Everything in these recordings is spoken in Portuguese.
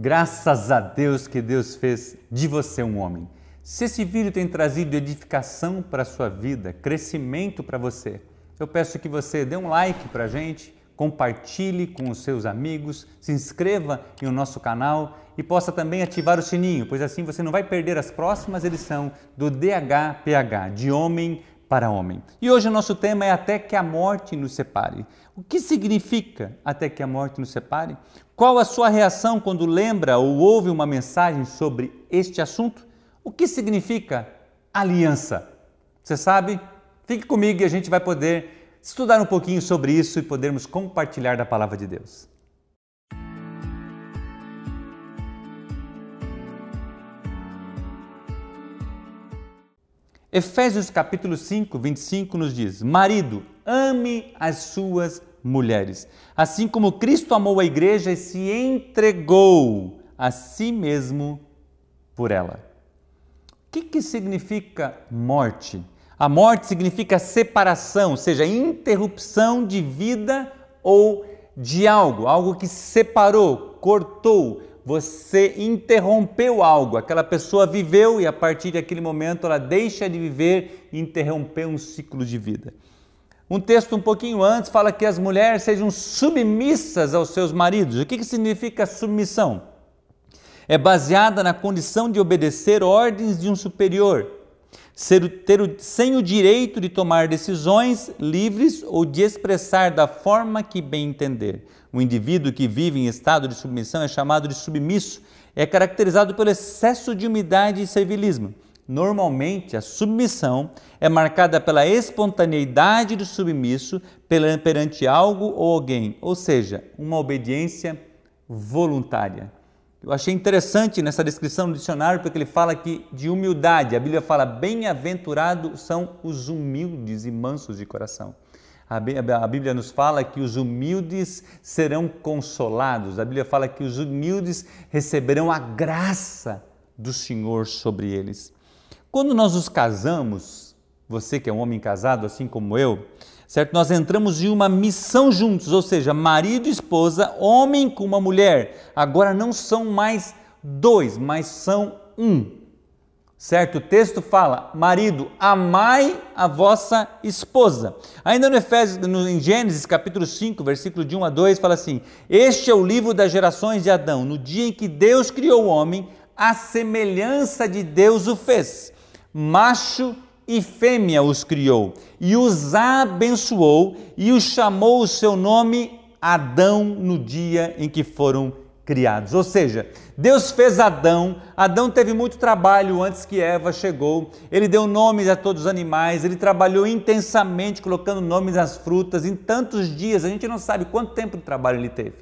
Graças a Deus que Deus fez de você um homem. Se esse vídeo tem trazido edificação para a sua vida, crescimento para você, eu peço que você dê um like para a gente, compartilhe com os seus amigos, se inscreva no nosso canal e possa também ativar o sininho, pois assim você não vai perder as próximas edições do DHPH, de Homem para Homem. E hoje o nosso tema é Até que a Morte nos Separe. O que significa Até que a Morte nos Separe? Qual a sua reação quando lembra ou ouve uma mensagem sobre este assunto? O que significa aliança? Você sabe? Fique comigo e a gente vai poder estudar um pouquinho sobre isso e podermos compartilhar da palavra de Deus. Efésios capítulo 5, 25 nos diz: Marido, ame as suas mulheres, assim como Cristo amou a igreja e se entregou a si mesmo por ela. O que, que significa morte? A morte significa separação, ou seja, interrupção de vida ou de algo, algo que separou, cortou, você interrompeu algo. Aquela pessoa viveu e a partir daquele momento ela deixa de viver e interrompeu um ciclo de vida. Um texto um pouquinho antes fala que as mulheres sejam submissas aos seus maridos. O que, que significa submissão? é baseada na condição de obedecer ordens de um superior, ser, ter, sem o direito de tomar decisões livres ou de expressar da forma que bem entender. O indivíduo que vive em estado de submissão é chamado de submisso, é caracterizado pelo excesso de umidade e servilismo. Normalmente, a submissão é marcada pela espontaneidade do submisso perante algo ou alguém, ou seja, uma obediência voluntária. Eu achei interessante nessa descrição no dicionário porque ele fala aqui de humildade. A Bíblia fala: bem-aventurados são os humildes e mansos de coração. A Bíblia nos fala que os humildes serão consolados. A Bíblia fala que os humildes receberão a graça do Senhor sobre eles. Quando nós nos casamos, você que é um homem casado, assim como eu, certo? Nós entramos em uma missão juntos, ou seja, marido e esposa, homem com uma mulher. Agora não são mais dois, mas são um. Certo? O texto fala: marido, amai a vossa esposa. Ainda no Efésios, no, em Gênesis capítulo 5, versículo de 1 a 2, fala assim: Este é o livro das gerações de Adão. No dia em que Deus criou o homem, a semelhança de Deus o fez. Macho e fêmea os criou, e os abençoou, e os chamou o seu nome Adão no dia em que foram criados. Ou seja, Deus fez Adão, Adão teve muito trabalho antes que Eva chegou, ele deu nomes a todos os animais, ele trabalhou intensamente colocando nomes às frutas, em tantos dias, a gente não sabe quanto tempo de trabalho ele teve.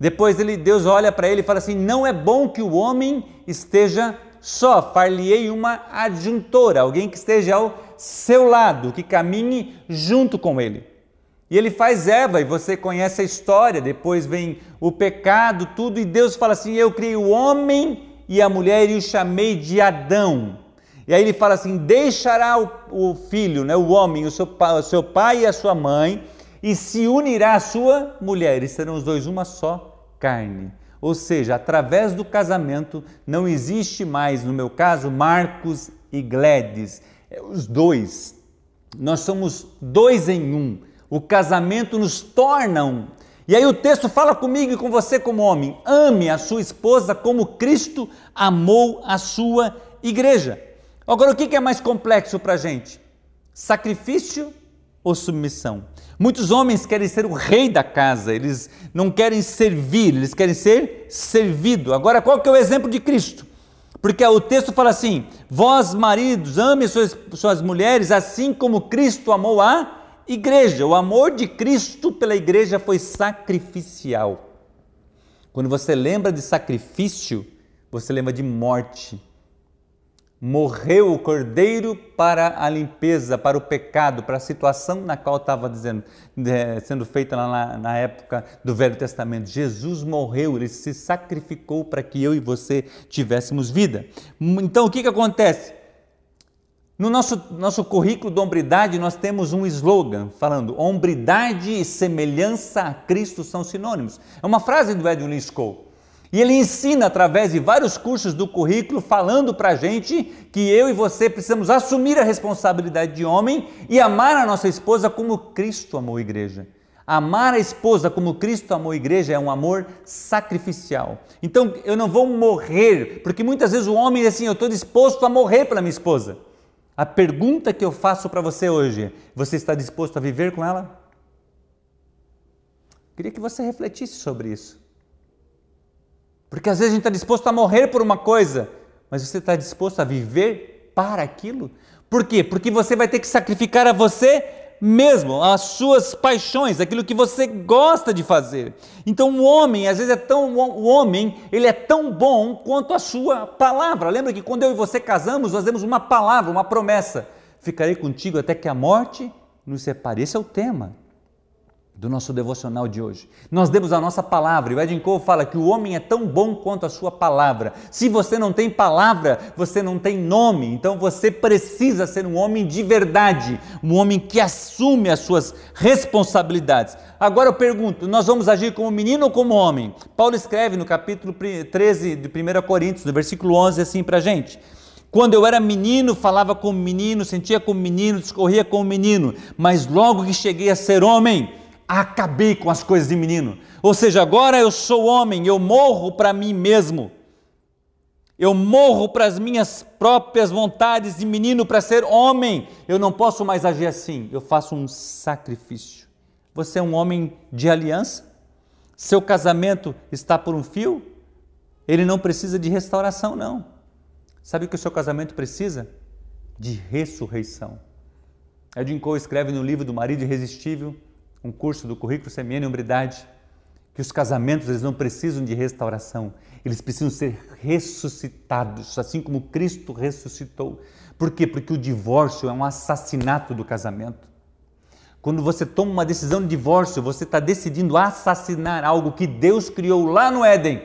Depois ele, Deus olha para ele e fala assim: não é bom que o homem esteja só, far-lhe-ei uma adjuntora, alguém que esteja ao seu lado, que caminhe junto com ele. E ele faz Eva, e você conhece a história, depois vem o pecado, tudo, e Deus fala assim: Eu criei o homem e a mulher e o chamei de Adão. E aí ele fala assim: Deixará o, o filho, né, o homem, o seu, o seu pai e a sua mãe, e se unirá à sua mulher, e serão os dois uma só carne. Ou seja, através do casamento não existe mais, no meu caso, Marcos e Gledes, é os dois. Nós somos dois em um. O casamento nos torna um. E aí o texto fala comigo e com você como homem: ame a sua esposa como Cristo amou a sua igreja. Agora, o que é mais complexo para a gente? Sacrifício ou submissão? Muitos homens querem ser o rei da casa, eles não querem servir, eles querem ser servido. Agora, qual que é o exemplo de Cristo? Porque o texto fala assim: vós, maridos, ame suas, suas mulheres assim como Cristo amou a igreja. O amor de Cristo pela igreja foi sacrificial. Quando você lembra de sacrifício, você lembra de morte morreu o cordeiro para a limpeza, para o pecado, para a situação na qual estava dizendo, sendo feita lá na, na, época do Velho Testamento. Jesus morreu, ele se sacrificou para que eu e você tivéssemos vida. Então o que, que acontece? No nosso, nosso currículo de hombridade, nós temos um slogan falando: hombridade e semelhança a Cristo são sinônimos. É uma frase do Edwin Scott. E ele ensina através de vários cursos do currículo, falando para gente que eu e você precisamos assumir a responsabilidade de homem e amar a nossa esposa como Cristo amou a igreja. Amar a esposa como Cristo amou a igreja é um amor sacrificial. Então eu não vou morrer, porque muitas vezes o homem diz assim: eu estou disposto a morrer pela minha esposa. A pergunta que eu faço para você hoje: você está disposto a viver com ela? Queria que você refletisse sobre isso. Porque às vezes a gente está disposto a morrer por uma coisa, mas você está disposto a viver para aquilo? Por quê? Porque você vai ter que sacrificar a você mesmo, as suas paixões, aquilo que você gosta de fazer. Então o homem, às vezes é tão o homem, ele é tão bom quanto a sua palavra. Lembra que quando eu e você casamos, nós demos uma palavra, uma promessa. Ficarei contigo até que a morte nos separe. Esse é o tema do nosso devocional de hoje. Nós demos a nossa palavra, e o Edin Cole fala que o homem é tão bom quanto a sua palavra. Se você não tem palavra, você não tem nome, então você precisa ser um homem de verdade, um homem que assume as suas responsabilidades. Agora eu pergunto, nós vamos agir como menino ou como homem? Paulo escreve no capítulo 13 de 1 Coríntios, no versículo 11, assim para gente. Quando eu era menino, falava como menino, sentia como menino, discorria como menino, mas logo que cheguei a ser homem, acabei com as coisas de menino. Ou seja, agora eu sou homem, eu morro para mim mesmo. Eu morro para as minhas próprias vontades de menino para ser homem. Eu não posso mais agir assim. Eu faço um sacrifício. Você é um homem de aliança? Seu casamento está por um fio? Ele não precisa de restauração, não. Sabe o que o seu casamento precisa? De ressurreição. Edwin Cole escreve no livro do Marido Irresistível um curso do currículo e Hombridade, que os casamentos eles não precisam de restauração, eles precisam ser ressuscitados, assim como Cristo ressuscitou. Por quê? Porque o divórcio é um assassinato do casamento. Quando você toma uma decisão de divórcio, você está decidindo assassinar algo que Deus criou lá no Éden.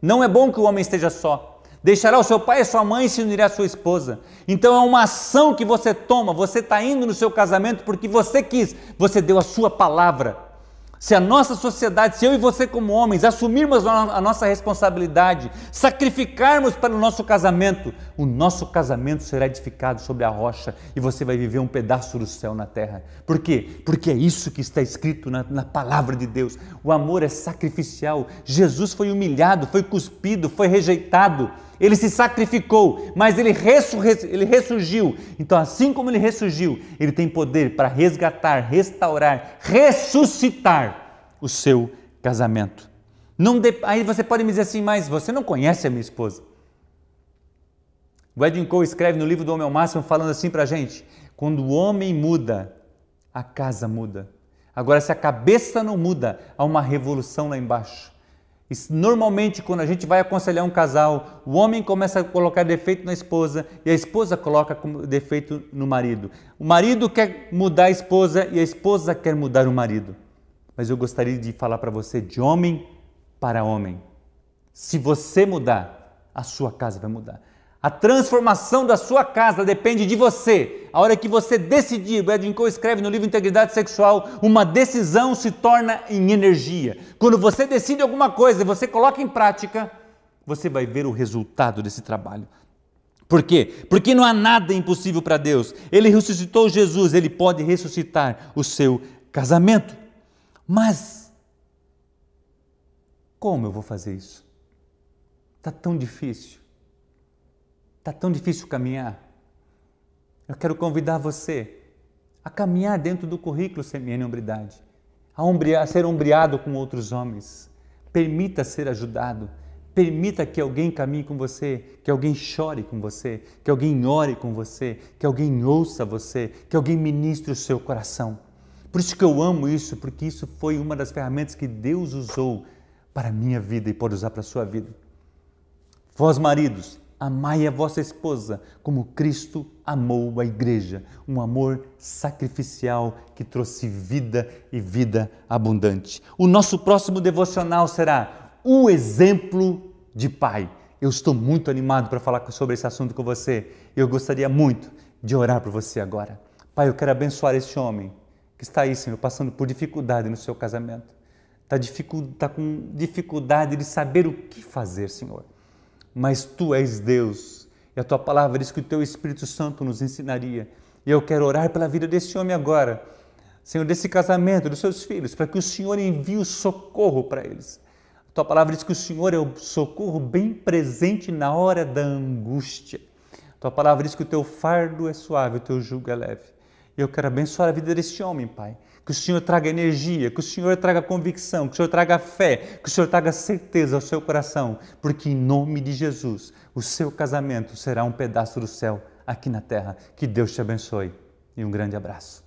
Não é bom que o homem esteja só. Deixará o seu pai e sua mãe se unirá à sua esposa. Então é uma ação que você toma, você está indo no seu casamento porque você quis, você deu a sua palavra. Se a nossa sociedade, se eu e você como homens assumirmos a nossa responsabilidade, sacrificarmos para o nosso casamento, o nosso casamento será edificado sobre a rocha e você vai viver um pedaço do céu na terra. Por quê? Porque é isso que está escrito na, na palavra de Deus. O amor é sacrificial. Jesus foi humilhado, foi cuspido, foi rejeitado. Ele se sacrificou, mas ele, ele ressurgiu. Então, assim como ele ressurgiu, ele tem poder para resgatar, restaurar, ressuscitar o seu casamento. De... Aí você pode me dizer assim, mas você não conhece a minha esposa. O Edwin Cole escreve no livro do Homem ao Máximo falando assim para a gente: quando o homem muda, a casa muda. Agora, se a cabeça não muda, há uma revolução lá embaixo. Normalmente, quando a gente vai aconselhar um casal, o homem começa a colocar defeito na esposa e a esposa coloca defeito no marido. O marido quer mudar a esposa e a esposa quer mudar o marido. Mas eu gostaria de falar para você de homem para homem. Se você mudar, a sua casa vai mudar. A transformação da sua casa depende de você. A hora que você decidir, o Edwin Cole escreve no livro Integridade Sexual, uma decisão se torna em energia. Quando você decide alguma coisa e você coloca em prática, você vai ver o resultado desse trabalho. Por quê? Porque não há nada impossível para Deus. Ele ressuscitou Jesus, ele pode ressuscitar o seu casamento. Mas como eu vou fazer isso? Está tão difícil. Está tão difícil caminhar. Eu quero convidar você a caminhar dentro do currículo Semiana Hombridade, a, a ser ombreado com outros homens. Permita ser ajudado. Permita que alguém caminhe com você, que alguém chore com você, que alguém ore com você, que alguém ouça você, que alguém ministre o seu coração. Por isso que eu amo isso, porque isso foi uma das ferramentas que Deus usou para a minha vida e pode usar para a sua vida. Vós, maridos, Amai a vossa esposa como Cristo amou a igreja, um amor sacrificial que trouxe vida e vida abundante. O nosso próximo devocional será o exemplo de pai. Eu estou muito animado para falar sobre esse assunto com você. Eu gostaria muito de orar por você agora. Pai, eu quero abençoar este homem que está aí, Senhor, passando por dificuldade no seu casamento. está tá com dificuldade de saber o que fazer, Senhor. Mas Tu és Deus e a Tua palavra diz que o Teu Espírito Santo nos ensinaria. E eu quero orar pela vida desse homem agora, Senhor, desse casamento, dos seus filhos, para que o Senhor envie o socorro para eles. A Tua palavra diz que o Senhor é o socorro bem presente na hora da angústia. A Tua palavra diz que o Teu fardo é suave, o Teu jugo é leve. Eu quero abençoar a vida desse homem, Pai. Que o Senhor traga energia, que o Senhor traga convicção, que o Senhor traga fé, que o Senhor traga certeza ao seu coração, porque em nome de Jesus, o seu casamento será um pedaço do céu aqui na terra. Que Deus te abençoe e um grande abraço.